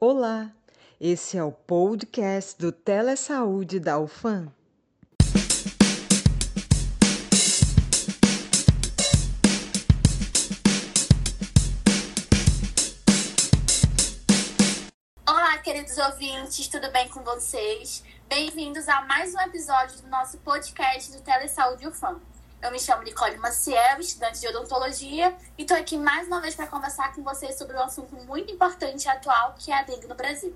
Olá, esse é o podcast do Telesaúde da UFAM. Olá, queridos ouvintes, tudo bem com vocês? Bem-vindos a mais um episódio do nosso podcast do Telesaúde UFAM. Eu me chamo Nicole Maciel, estudante de odontologia, e estou aqui mais uma vez para conversar com vocês sobre um assunto muito importante e atual, que é a dengue no Brasil.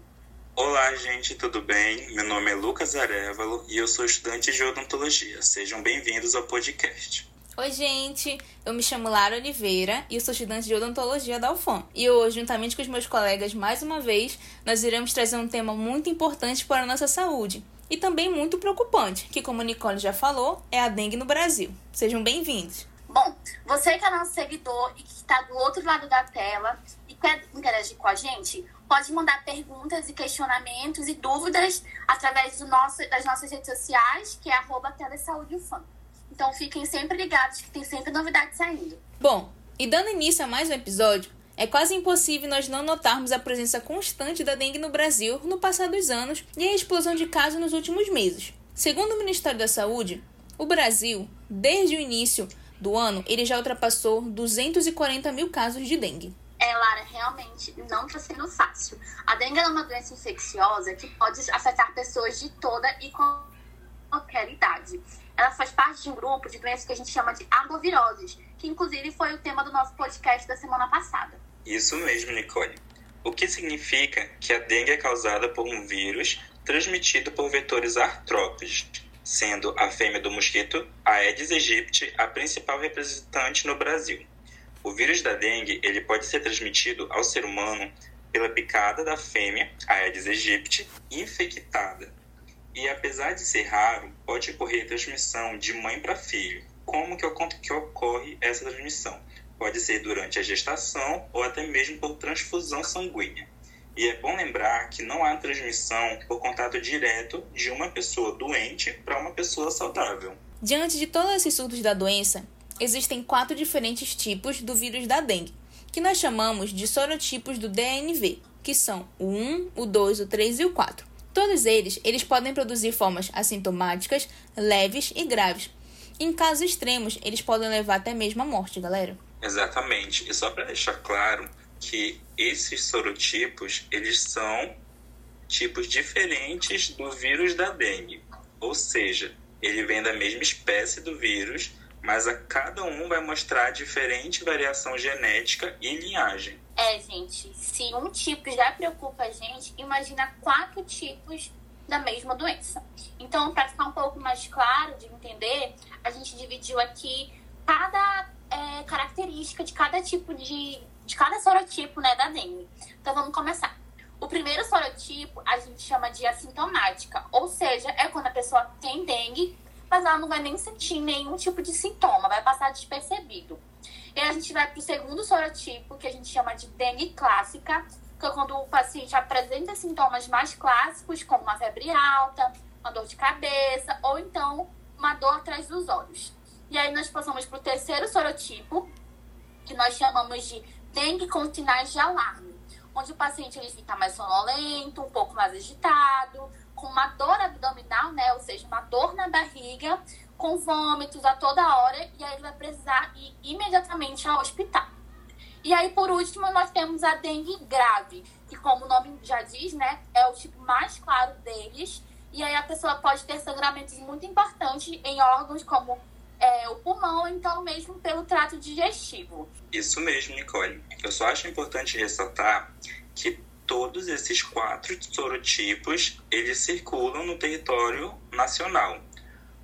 Olá, gente, tudo bem? Meu nome é Lucas Arevalo e eu sou estudante de odontologia. Sejam bem-vindos ao podcast. Oi, gente! Eu me chamo Lara Oliveira e eu sou estudante de odontologia da UFAM. E hoje, juntamente com os meus colegas, mais uma vez, nós iremos trazer um tema muito importante para a nossa saúde, e também muito preocupante, que, como a Nicole já falou, é a dengue no Brasil. Sejam bem-vindos. Bom, você que é nosso seguidor e que está do outro lado da tela e quer interagir com a gente, pode mandar perguntas e questionamentos e dúvidas através do nosso, das nossas redes sociais, que é arroba telesaúdeufam. Então fiquem sempre ligados que tem sempre novidades saindo. Bom, e dando início a mais um episódio, é quase impossível nós não notarmos a presença constante da dengue no Brasil no passar dos anos e a explosão de casos nos últimos meses. Segundo o Ministério da Saúde, o Brasil, desde o início do ano, ele já ultrapassou 240 mil casos de dengue. É, Lara, realmente não está sendo fácil. A dengue é uma doença infecciosa que pode afetar pessoas de toda e qualquer idade. Ela faz parte de um grupo de doenças que a gente chama de arboviroses, que inclusive foi o tema do nosso podcast da semana passada. Isso mesmo, Nicole. O que significa que a dengue é causada por um vírus transmitido por vetores artrópodes, sendo a fêmea do mosquito Aedes aegypti a principal representante no Brasil. O vírus da dengue ele pode ser transmitido ao ser humano pela picada da fêmea Aedes aegypti infectada. E apesar de ser raro, pode ocorrer transmissão de mãe para filho. Como que, que ocorre essa transmissão? Pode ser durante a gestação ou até mesmo por transfusão sanguínea. E é bom lembrar que não há transmissão por contato direto de uma pessoa doente para uma pessoa saudável. Diante de todos esses surtos da doença, existem quatro diferentes tipos do vírus da dengue, que nós chamamos de sorotipos do DNV, que são o 1, o 2, o 3 e o 4. Todos eles, eles podem produzir formas assintomáticas, leves e graves. Em casos extremos, eles podem levar até mesmo à morte, galera. Exatamente. E só para deixar claro que esses sorotipos, eles são tipos diferentes do vírus da dengue. Ou seja, ele vem da mesma espécie do vírus, mas a cada um vai mostrar diferente variação genética e linhagem. É, gente, se um tipo já preocupa a gente, imagina quatro tipos da mesma doença. Então, para ficar um pouco mais claro de entender, a gente dividiu aqui característica de cada tipo de. de cada sorotipo né, da dengue. Então, vamos começar. O primeiro sorotipo a gente chama de assintomática, ou seja, é quando a pessoa tem dengue, mas ela não vai nem sentir nenhum tipo de sintoma, vai passar despercebido. E a gente vai para o segundo sorotipo, que a gente chama de dengue clássica, que é quando o paciente apresenta sintomas mais clássicos, como uma febre alta, uma dor de cabeça, ou então uma dor atrás dos olhos. E aí nós passamos para o terceiro sorotipo, que nós chamamos de dengue com sinais de alarme, onde o paciente ele fica mais sonolento, um pouco mais agitado, com uma dor abdominal, né? Ou seja, uma dor na barriga, com vômitos a toda hora, e aí ele vai precisar ir imediatamente ao hospital. E aí, por último, nós temos a dengue grave, que, como o nome já diz, né, é o tipo mais claro deles. E aí a pessoa pode ter sangramentos muito importantes em órgãos como é, o pulmão, então mesmo pelo trato digestivo. Isso mesmo, Nicole. Eu só acho importante ressaltar que todos esses quatro sorotipos eles circulam no território nacional.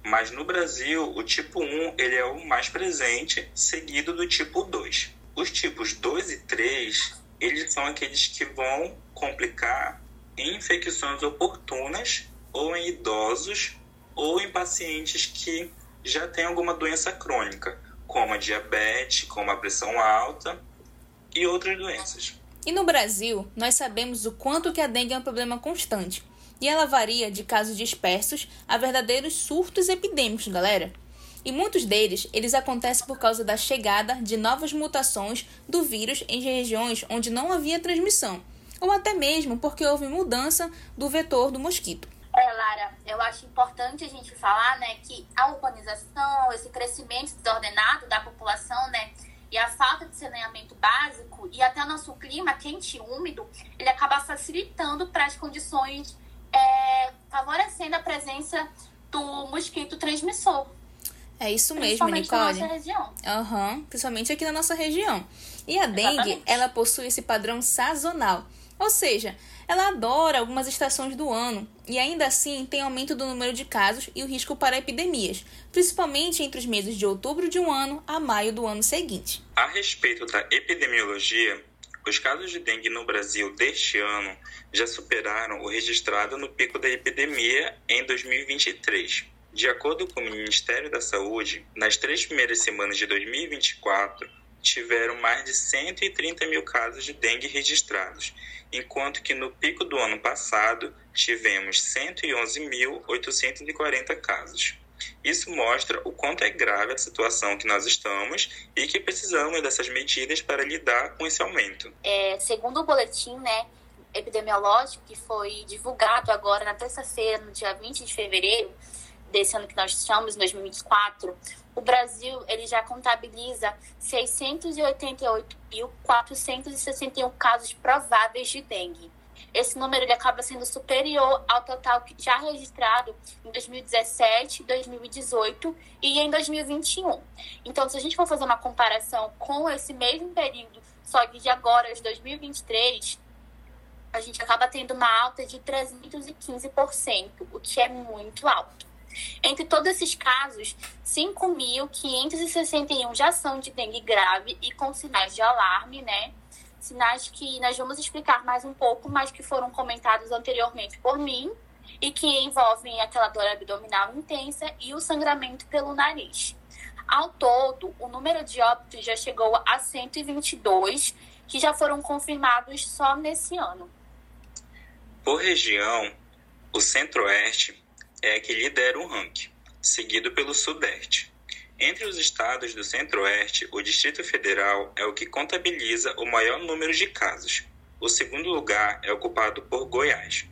Mas no Brasil, o tipo 1 ele é o mais presente, seguido do tipo 2. Os tipos 2 e 3, eles são aqueles que vão complicar em infecções oportunas ou em idosos ou em pacientes que já têm alguma doença crônica, como a diabetes, como a pressão alta e outras doenças. E no Brasil, nós sabemos o quanto que a dengue é um problema constante. E ela varia de casos dispersos a verdadeiros surtos epidêmicos, galera. E muitos deles, eles acontecem por causa da chegada de novas mutações do vírus em regiões onde não havia transmissão, ou até mesmo porque houve mudança do vetor do mosquito. Lara, eu acho importante a gente falar, né, que a urbanização, esse crescimento desordenado da população, né, e a falta de saneamento básico e até o nosso clima quente e úmido, ele acaba facilitando para as condições, é, favorecendo a presença do mosquito transmissor. É isso mesmo, Nicole. Na nossa região. Uhum, principalmente aqui na nossa região. E a dengue, Exatamente. ela possui esse padrão sazonal. Ou seja, ela adora algumas estações do ano e ainda assim tem aumento do número de casos e o risco para epidemias, principalmente entre os meses de outubro de um ano a maio do ano seguinte. A respeito da epidemiologia, os casos de dengue no Brasil deste ano já superaram o registrado no pico da epidemia em 2023. De acordo com o Ministério da Saúde, nas três primeiras semanas de 2024, tiveram mais de 130 mil casos de dengue registrados, enquanto que no pico do ano passado tivemos 111.840 casos. Isso mostra o quanto é grave a situação que nós estamos e que precisamos dessas medidas para lidar com esse aumento. É, segundo o boletim né, epidemiológico que foi divulgado agora na terça-feira, no dia 20 de fevereiro desse ano que nós estamos, 2024, o Brasil ele já contabiliza 688.461 casos prováveis de dengue. Esse número ele acaba sendo superior ao total já registrado em 2017, 2018 e em 2021. Então, se a gente for fazer uma comparação com esse mesmo período, só que de agora, de 2023, a gente acaba tendo uma alta de 315%, o que é muito alto. Entre todos esses casos, 5.561 já são de dengue grave e com sinais de alarme, né? Sinais que nós vamos explicar mais um pouco, mas que foram comentados anteriormente por mim e que envolvem aquela dor abdominal intensa e o sangramento pelo nariz. Ao todo, o número de óbitos já chegou a 122, que já foram confirmados só nesse ano. Por região, o Centro-Oeste é que lidera o ranking, seguido pelo Sudeste. Entre os estados do Centro-Oeste, o Distrito Federal é o que contabiliza o maior número de casos. O segundo lugar é ocupado por Goiás.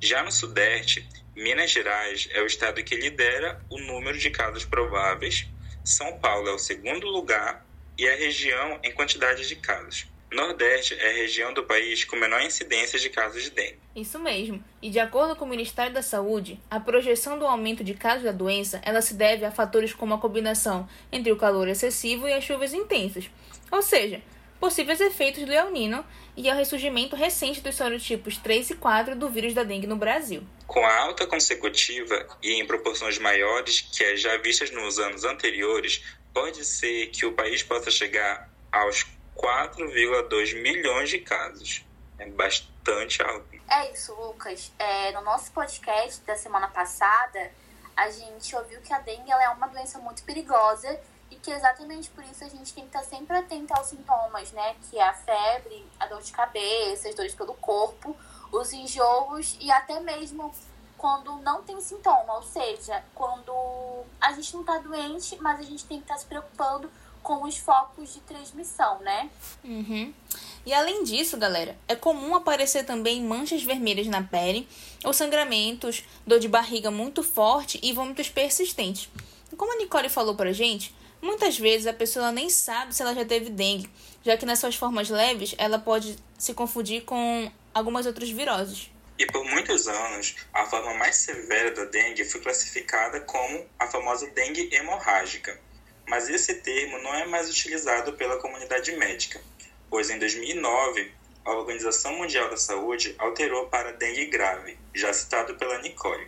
Já no Sudeste, Minas Gerais é o estado que lidera o número de casos prováveis, São Paulo é o segundo lugar e a região em quantidade de casos. Nordeste é a região do país com menor incidência de casos de dengue. Isso mesmo. E de acordo com o Ministério da Saúde, a projeção do aumento de casos da doença, ela se deve a fatores como a combinação entre o calor excessivo e as chuvas intensas. Ou seja, possíveis efeitos do El Nino e ao ressurgimento recente dos sorotipos 3 e 4 do vírus da dengue no Brasil. Com a alta consecutiva e em proporções maiores que as já vistas nos anos anteriores, pode ser que o país possa chegar aos 4,2 milhões de casos. É bastante alto. É isso, Lucas. É, no nosso podcast da semana passada, a gente ouviu que a dengue é uma doença muito perigosa e que exatamente por isso a gente tem que estar sempre atento aos sintomas, né? Que é a febre, a dor de cabeça, as dores pelo corpo, os enjoos e até mesmo quando não tem sintoma, ou seja, quando a gente não está doente, mas a gente tem que estar se preocupando com os focos de transmissão, né? Uhum. E além disso, galera, é comum aparecer também manchas vermelhas na pele, ou sangramentos, dor de barriga muito forte e vômitos persistentes. Como a Nicole falou pra gente, muitas vezes a pessoa nem sabe se ela já teve dengue, já que nas suas formas leves ela pode se confundir com algumas outras viroses. E por muitos anos, a forma mais severa da dengue foi classificada como a famosa dengue hemorrágica mas esse termo não é mais utilizado pela comunidade médica, pois em 2009 a Organização Mundial da Saúde alterou para dengue grave, já citado pela Nicole.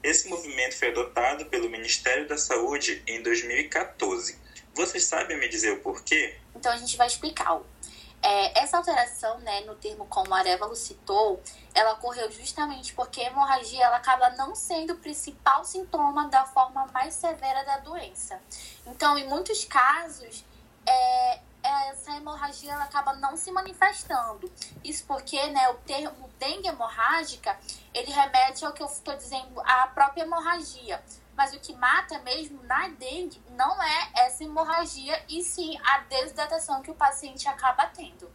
Esse movimento foi adotado pelo Ministério da Saúde em 2014. Vocês sabem me dizer o porquê? Então a gente vai explicar. É, alteração, né, no termo como a Arevalo citou, ela ocorreu justamente porque a hemorragia ela acaba não sendo o principal sintoma da forma mais severa da doença. Então, em muitos casos, é, essa hemorragia ela acaba não se manifestando. Isso porque né, o termo dengue hemorrágica, ele remete ao que eu estou dizendo, à própria hemorragia. Mas o que mata mesmo na dengue não é essa hemorragia, e sim a desidratação que o paciente acaba tendo.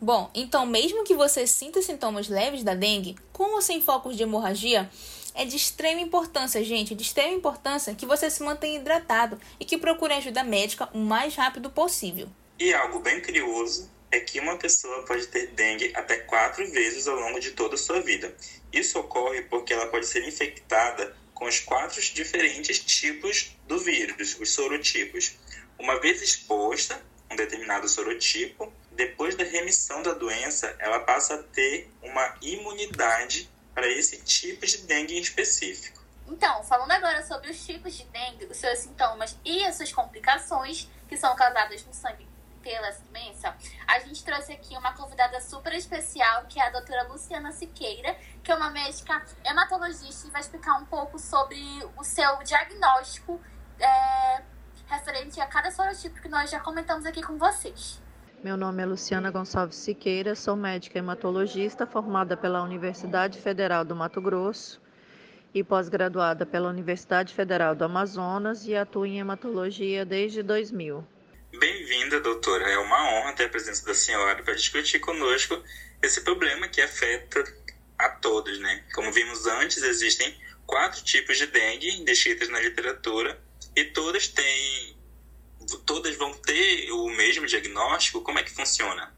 Bom, então mesmo que você sinta sintomas leves da dengue, com ou sem focos de hemorragia, é de extrema importância, gente, de extrema importância que você se mantenha hidratado e que procure ajuda médica o mais rápido possível. E algo bem curioso é que uma pessoa pode ter dengue até quatro vezes ao longo de toda a sua vida. Isso ocorre porque ela pode ser infectada com os quatro diferentes tipos do vírus, os sorotipos. Uma vez exposta a um determinado sorotipo, depois da remissão da doença, ela passa a ter uma imunidade para esse tipo de dengue em específico. Então, falando agora sobre os tipos de dengue, os seus sintomas e as suas complicações que são causadas no sangue pela doença, a gente trouxe aqui uma convidada super especial, que é a doutora Luciana Siqueira, que é uma médica hematologista e vai explicar um pouco sobre o seu diagnóstico é, referente a cada sorotipo que nós já comentamos aqui com vocês. Meu nome é Luciana Gonçalves Siqueira, sou médica hematologista formada pela Universidade Federal do Mato Grosso e pós-graduada pela Universidade Federal do Amazonas e atuo em hematologia desde 2000. Bem-vinda, doutora. É uma honra ter a presença da senhora para discutir conosco esse problema que afeta a todos, né? Como vimos antes, existem quatro tipos de dengue descritas na literatura e todas têm todas vão ter o mesmo diagnóstico? Como é que funciona?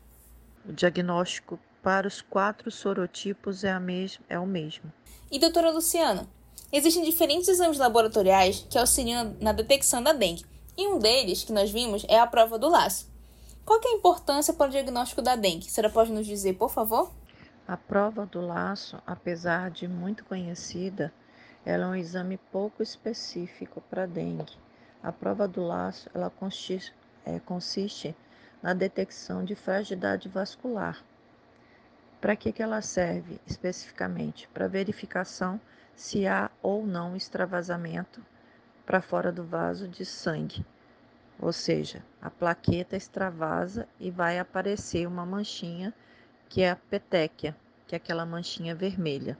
O diagnóstico para os quatro sorotipos é, a mes é o mesmo. E doutora Luciana, existem diferentes exames laboratoriais que auxiliam na detecção da dengue. E um deles, que nós vimos, é a prova do laço. Qual é a importância para o diagnóstico da dengue? Você pode nos dizer, por favor? A prova do laço, apesar de muito conhecida, ela é um exame pouco específico para dengue. A prova do laço ela consiste, é, consiste na detecção de fragilidade vascular. Para que, que ela serve especificamente? Para verificação se há ou não extravasamento para fora do vaso de sangue. Ou seja, a plaqueta extravasa e vai aparecer uma manchinha que é a petéquia, que é aquela manchinha vermelha.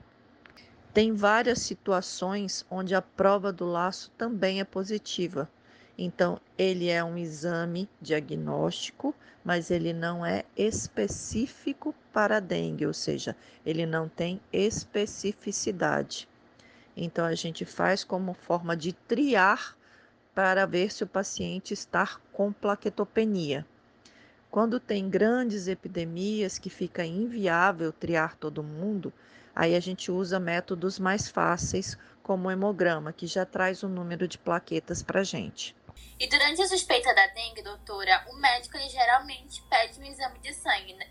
Tem várias situações onde a prova do laço também é positiva. Então, ele é um exame diagnóstico, mas ele não é específico para dengue, ou seja, ele não tem especificidade. Então, a gente faz como forma de triar para ver se o paciente está com plaquetopenia. Quando tem grandes epidemias que fica inviável triar todo mundo, Aí a gente usa métodos mais fáceis, como o hemograma, que já traz o número de plaquetas para gente. E durante a suspeita da dengue, doutora, o médico ele geralmente pede um exame de sangue, né?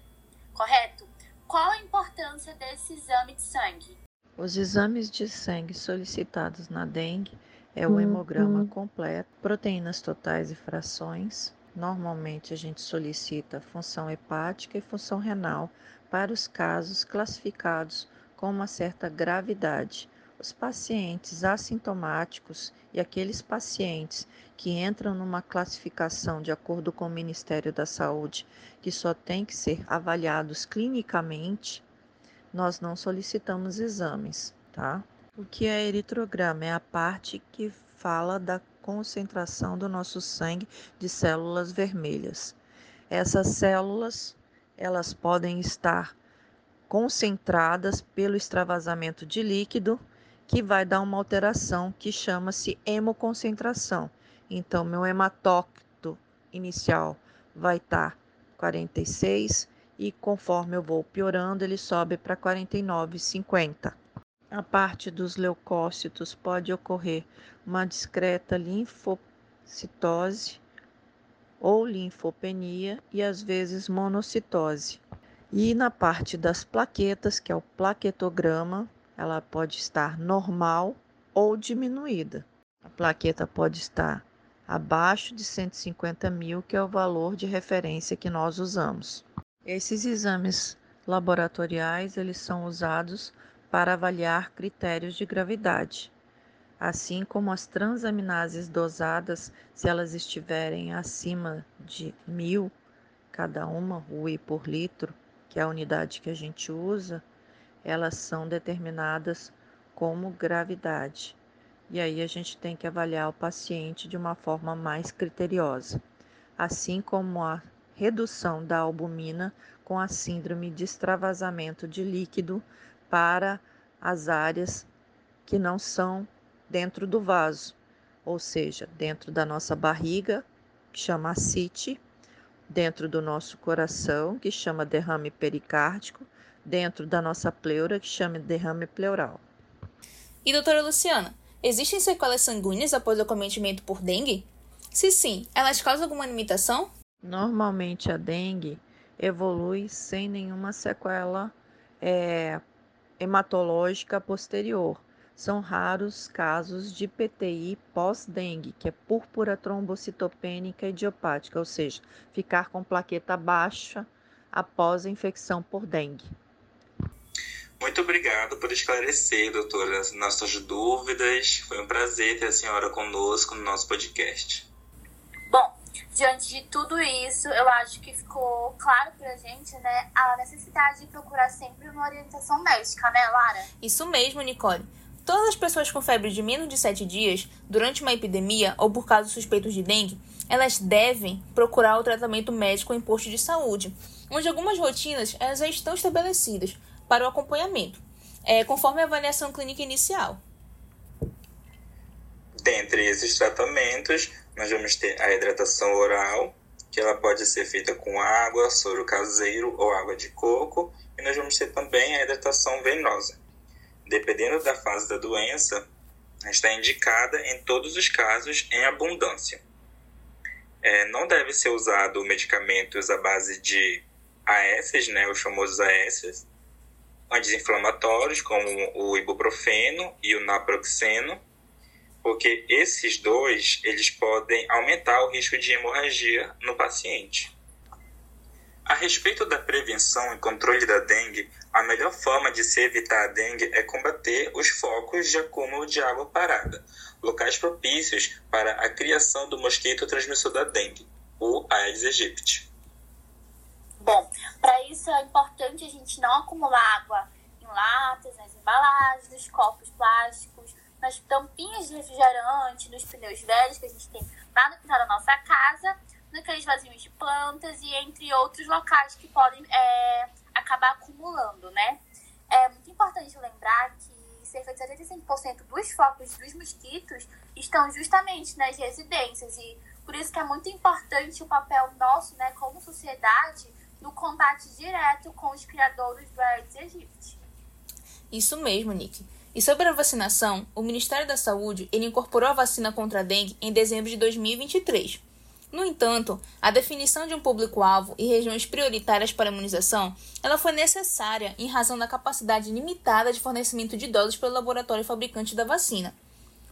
correto? Qual a importância desse exame de sangue? Os exames de sangue solicitados na dengue é o hemograma uhum. completo, proteínas totais e frações. Normalmente a gente solicita função hepática e função renal para os casos classificados com uma certa gravidade. Os pacientes assintomáticos e aqueles pacientes que entram numa classificação de acordo com o Ministério da Saúde, que só tem que ser avaliados clinicamente, nós não solicitamos exames, tá? O que é eritrograma? É a parte que fala da concentração do nosso sangue de células vermelhas. Essas células, elas podem estar concentradas pelo extravasamento de líquido, que vai dar uma alteração que chama-se hemoconcentração. Então, meu hematócrito inicial vai estar tá 46 e conforme eu vou piorando, ele sobe para 49,50. A parte dos leucócitos pode ocorrer uma discreta linfocitose ou linfopenia e às vezes monocitose. E na parte das plaquetas, que é o plaquetograma, ela pode estar normal ou diminuída. A plaqueta pode estar abaixo de 150 mil, que é o valor de referência que nós usamos. Esses exames laboratoriais eles são usados para avaliar critérios de gravidade, assim como as transaminases dosadas, se elas estiverem acima de mil cada uma UI por litro, que é a unidade que a gente usa, elas são determinadas como gravidade. E aí a gente tem que avaliar o paciente de uma forma mais criteriosa, assim como a redução da albumina com a síndrome de extravasamento de líquido para as áreas que não são dentro do vaso, ou seja, dentro da nossa barriga, que chama ascite, dentro do nosso coração, que chama derrame pericárdico, dentro da nossa pleura, que chama derrame pleural. E doutora Luciana, existem sequelas sanguíneas após o acometimento por dengue? Se sim, elas causam alguma limitação? Normalmente a dengue evolui sem nenhuma sequela é, hematológica posterior. São raros casos de PTI pós-dengue, que é púrpura trombocitopênica idiopática, ou seja, ficar com plaqueta baixa após a infecção por dengue. Muito obrigado por esclarecer, doutora, as nossas dúvidas. Foi um prazer ter a senhora conosco no nosso podcast. Bom, diante de tudo isso, eu acho que ficou claro pra gente, né, a necessidade de procurar sempre uma orientação médica, né, Lara? Isso mesmo, Nicole. Todas as pessoas com febre de menos de 7 dias, durante uma epidemia ou por casos suspeitos de dengue, elas devem procurar o tratamento médico em posto de saúde, onde algumas rotinas elas já estão estabelecidas para o acompanhamento, é, conforme a avaliação clínica inicial. Dentre esses tratamentos, nós vamos ter a hidratação oral, que ela pode ser feita com água, soro caseiro ou água de coco, e nós vamos ter também a hidratação venosa. Dependendo da fase da doença, está indicada em todos os casos em abundância. É, não deve ser usado medicamentos à base de AS, né, os famosos AS, anti-inflamatórios como o ibuprofeno e o naproxeno, porque esses dois eles podem aumentar o risco de hemorragia no paciente. A respeito da prevenção e controle da dengue, a melhor forma de se evitar a dengue é combater os focos de acúmulo de água parada, locais propícios para a criação do mosquito transmissor da dengue, o Aedes aegypti. Bom, para isso é importante a gente não acumular água em latas, nas embalagens, nos copos plásticos, nas tampinhas de refrigerante, nos pneus velhos que a gente tem lá no final da nossa casa, naqueles vasinhos de plantas e entre outros locais que podem é, acabar acumulando, né? É muito importante lembrar que cerca de 75% dos focos dos mosquitos estão justamente nas residências e por isso que é muito importante o papel nosso, né, como sociedade, no combate direto com os criadores do Aedes aegypti. Isso mesmo, Nick. E sobre a vacinação, o Ministério da Saúde ele incorporou a vacina contra a dengue em dezembro de 2023. No entanto, a definição de um público-alvo e regiões prioritárias para a imunização ela foi necessária em razão da capacidade limitada de fornecimento de doses pelo laboratório fabricante da vacina.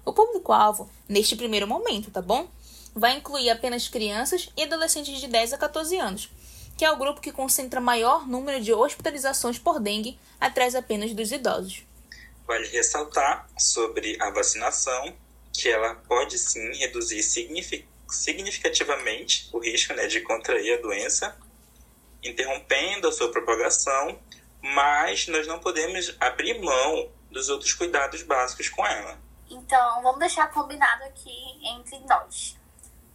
O público-alvo, neste primeiro momento, tá bom? Vai incluir apenas crianças e adolescentes de 10 a 14 anos, que é o grupo que concentra maior número de hospitalizações por dengue, atrás apenas dos idosos. Vale ressaltar sobre a vacinação que ela pode sim reduzir significativamente o risco né, de contrair a doença, interrompendo a sua propagação, mas nós não podemos abrir mão dos outros cuidados básicos com ela. Então, vamos deixar combinado aqui entre nós.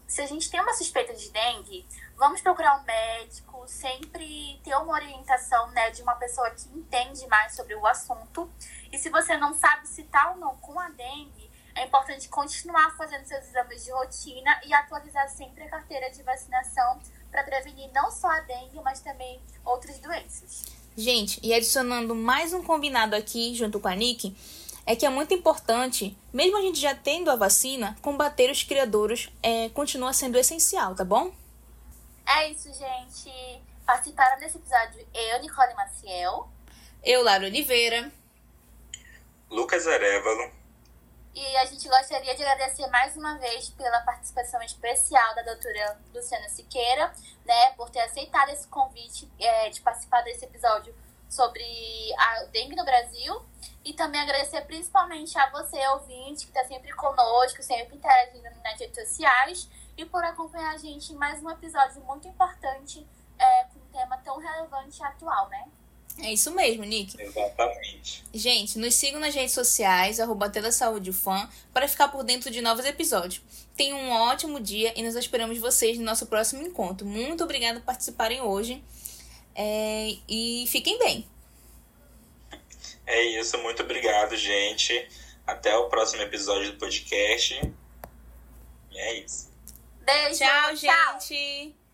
Se a gente tem uma suspeita de dengue, vamos procurar um médico, sempre ter uma orientação né, de uma pessoa que entende mais sobre o assunto. E se você não sabe se tá ou não com a dengue, é importante continuar fazendo seus exames de rotina e atualizar sempre a carteira de vacinação para prevenir não só a dengue, mas também outras doenças. Gente, e adicionando mais um combinado aqui junto com a Nick, é que é muito importante, mesmo a gente já tendo a vacina, combater os criadores é, continua sendo essencial, tá bom? É isso, gente. Participaram desse episódio eu, Nicole Maciel. Eu, Lara Oliveira. Lucas Arevalo. E a gente gostaria de agradecer mais uma vez pela participação especial da doutora Luciana Siqueira, né, por ter aceitado esse convite é, de participar desse episódio sobre a dengue no Brasil. E também agradecer principalmente a você, ouvinte, que está sempre conosco, sempre interagindo nas redes sociais e por acompanhar a gente em mais um episódio muito importante é, com um tema tão relevante e atual, né? É isso mesmo, Nick. Exatamente. Gente, nos sigam nas redes sociais, arroba Telesaúdefã, para ficar por dentro de novos episódios. Tenham um ótimo dia e nós esperamos vocês no nosso próximo encontro. Muito obrigada por participarem hoje. É, e fiquem bem. É isso, muito obrigado, gente. Até o próximo episódio do podcast. E é isso. Beijo. Tchau, tchau. gente.